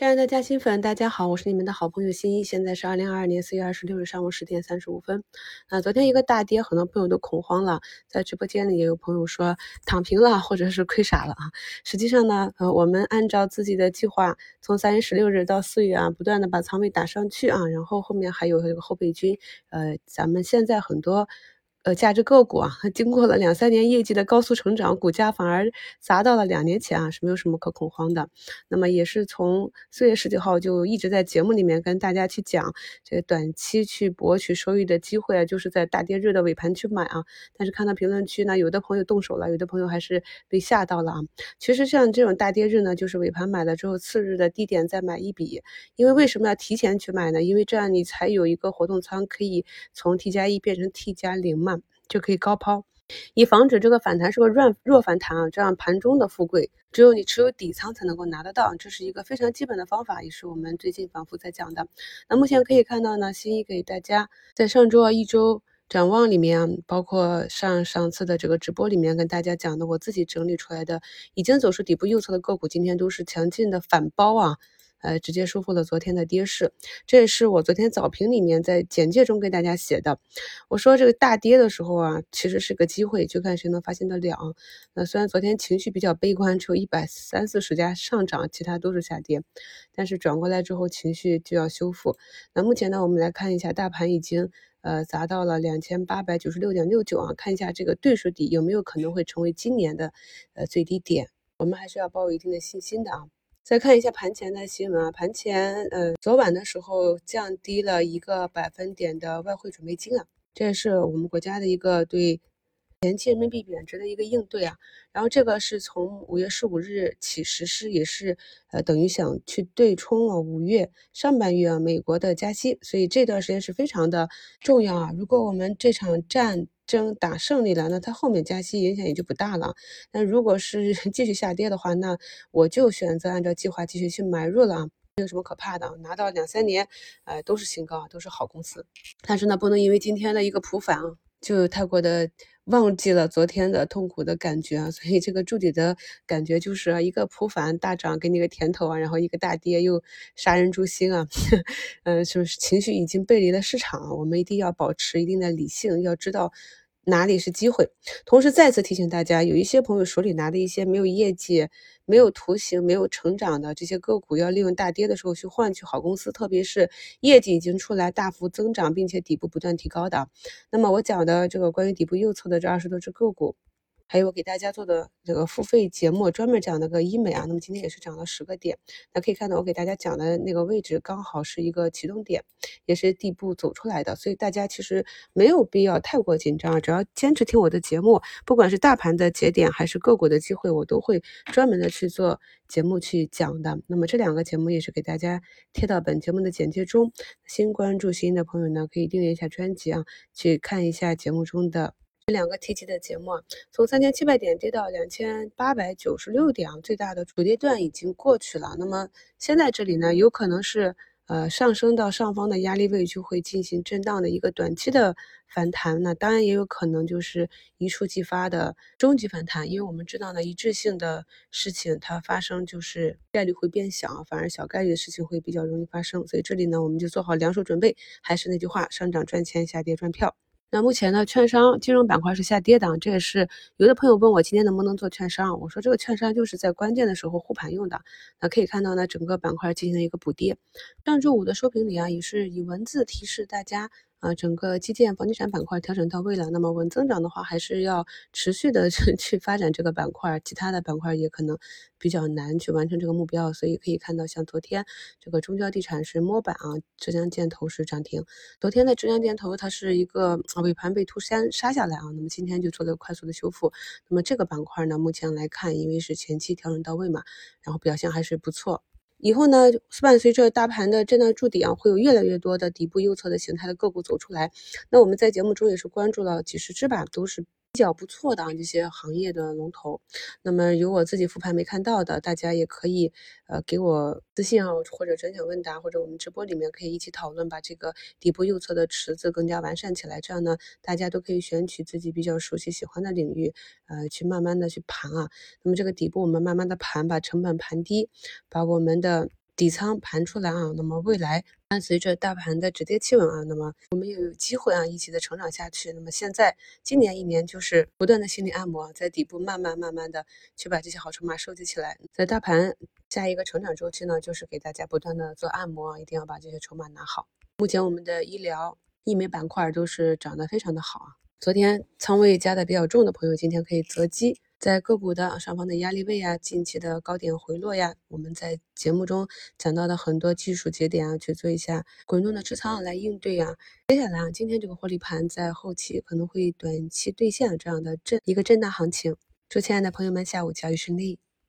亲爱的嘉兴粉，大家好，我是你们的好朋友新一。现在是二零二二年四月二十六日上午十点三十五分。啊，昨天一个大跌，很多朋友都恐慌了，在直播间里也有朋友说躺平了，或者是亏傻了啊。实际上呢，呃，我们按照自己的计划，从三月十六日到四月啊，不断的把仓位打上去啊，然后后面还有这个后备军。呃，咱们现在很多。呃，价值个股啊，经过了两三年业绩的高速成长，股价反而砸到了两年前啊，是没有什么可恐慌的。那么也是从四月十九号就一直在节目里面跟大家去讲，这个短期去博取收益的机会啊，就是在大跌日的尾盘去买啊。但是看到评论区呢，有的朋友动手了，有的朋友还是被吓到了啊。其实像这种大跌日呢，就是尾盘买了之后，次日的低点再买一笔。因为为什么要提前去买呢？因为这样你才有一个活动仓可以从 T 加一变成 T 加零嘛。就可以高抛，以防止这个反弹是个弱弱反弹啊，这样盘中的富贵只有你持有底仓才能够拿得到，这是一个非常基本的方法，也是我们最近反复在讲的。那目前可以看到呢，新一给大家在上周啊一周展望里面，包括上上次的这个直播里面跟大家讲的，我自己整理出来的已经走出底部右侧的个股，今天都是强劲的反包啊。呃，直接收复了昨天的跌势，这也是我昨天早评里面在简介中给大家写的。我说这个大跌的时候啊，其实是个机会，就看谁能发现得了。那虽然昨天情绪比较悲观，只有一百三四十家上涨，其他都是下跌，但是转过来之后情绪就要修复。那目前呢，我们来看一下大盘已经呃砸到了两千八百九十六点六九啊，看一下这个对数底有没有可能会成为今年的呃最低点，我们还是要抱有一定的信心的啊。再看一下盘前的新闻啊，盘前呃昨晚的时候降低了一个百分点的外汇准备金啊，这也是我们国家的一个对前期人民币贬值的一个应对啊。然后这个是从五月十五日起实施，也是呃等于想去对冲啊五月上半月啊美国的加息，所以这段时间是非常的重要啊。如果我们这场战争打胜利了，那它后面加息影响也就不大了。那如果是 继续下跌的话，那我就选择按照计划继续去买入了，没有什么可怕的。拿到两三年，呃，都是新高，都是好公司。但是呢，不能因为今天的一个普反啊，就太过的忘记了昨天的痛苦的感觉啊。所以这个筑底的感觉就是一个普反大涨给你个甜头啊，然后一个大跌又杀人诛心啊。嗯，就是情绪已经背离了市场，我们一定要保持一定的理性，要知道。哪里是机会？同时再次提醒大家，有一些朋友手里拿的一些没有业绩、没有图形、没有成长的这些个股，要利用大跌的时候去换取好公司，特别是业绩已经出来、大幅增长，并且底部不断提高的。那么我讲的这个关于底部右侧的这二十多只个股。还有我给大家做的这个付费节目，专门讲那个医美啊，那么今天也是涨了十个点。那可以看到我给大家讲的那个位置刚好是一个启动点，也是底部走出来的，所以大家其实没有必要太过紧张，只要坚持听我的节目，不管是大盘的节点还是个股的机会，我都会专门的去做节目去讲的。那么这两个节目也是给大家贴到本节目的简介中。新关注新的朋友呢，可以订阅一下专辑啊，去看一下节目中的。两个提及的节目，从三千七百点跌到两千八百九十六点，最大的主跌段已经过去了。那么现在这里呢，有可能是呃上升到上方的压力位就会进行震荡的一个短期的反弹。那当然也有可能就是一触即发的终极反弹，因为我们知道呢，一致性的事情它发生就是概率会变小，反而小概率的事情会比较容易发生。所以这里呢，我们就做好两手准备。还是那句话，上涨赚钱，下跌赚票。那目前呢，券商金融板块是下跌的，这也是有的朋友问我今天能不能做券商，我说这个券商就是在关键的时候护盘用的。那可以看到呢，整个板块进行了一个补跌。上周五的收评里啊，也是以文字提示大家。啊，整个基建、房地产板块调整到位了，那么稳增长的话，还是要持续的 去去发展这个板块，其他的板块也可能比较难去完成这个目标，所以可以看到，像昨天这个中交地产是摸板啊，浙江建投是涨停。昨天的浙江建投它是一个尾盘被突先杀下来啊，那么今天就做了快速的修复。那么这个板块呢，目前来看，因为是前期调整到位嘛，然后表现还是不错。以后呢，伴随着大盘的震荡筑底啊，会有越来越多的底部右侧的形态的个股走出来。那我们在节目中也是关注了几十只吧，都是。比较不错的啊，这些行业的龙头，那么有我自己复盘没看到的，大家也可以呃给我私信啊，或者专享问答，或者我们直播里面可以一起讨论，把这个底部右侧的池子更加完善起来。这样呢，大家都可以选取自己比较熟悉、喜欢的领域，呃，去慢慢的去盘啊。那么这个底部我们慢慢的盘，把成本盘低，把我们的。底仓盘出来啊，那么未来伴随着大盘的止跌企稳啊，那么我们也有机会啊一起的成长下去。那么现在今年一年就是不断的心理按摩，在底部慢慢慢慢的去把这些好筹码收集起来。在大盘下一个成长周期呢，就是给大家不断的做按摩，一定要把这些筹码拿好。目前我们的医疗、医美板块都是涨得非常的好啊。昨天仓位加的比较重的朋友，今天可以择机。在个股的上方的压力位呀，近期的高点回落呀，我们在节目中讲到的很多技术节点啊，去做一下滚动的持仓来应对啊。接下来啊，今天这个获利盘在后期可能会短期兑现这样的震一个震荡行情。祝亲爱的朋友们下午交易顺利。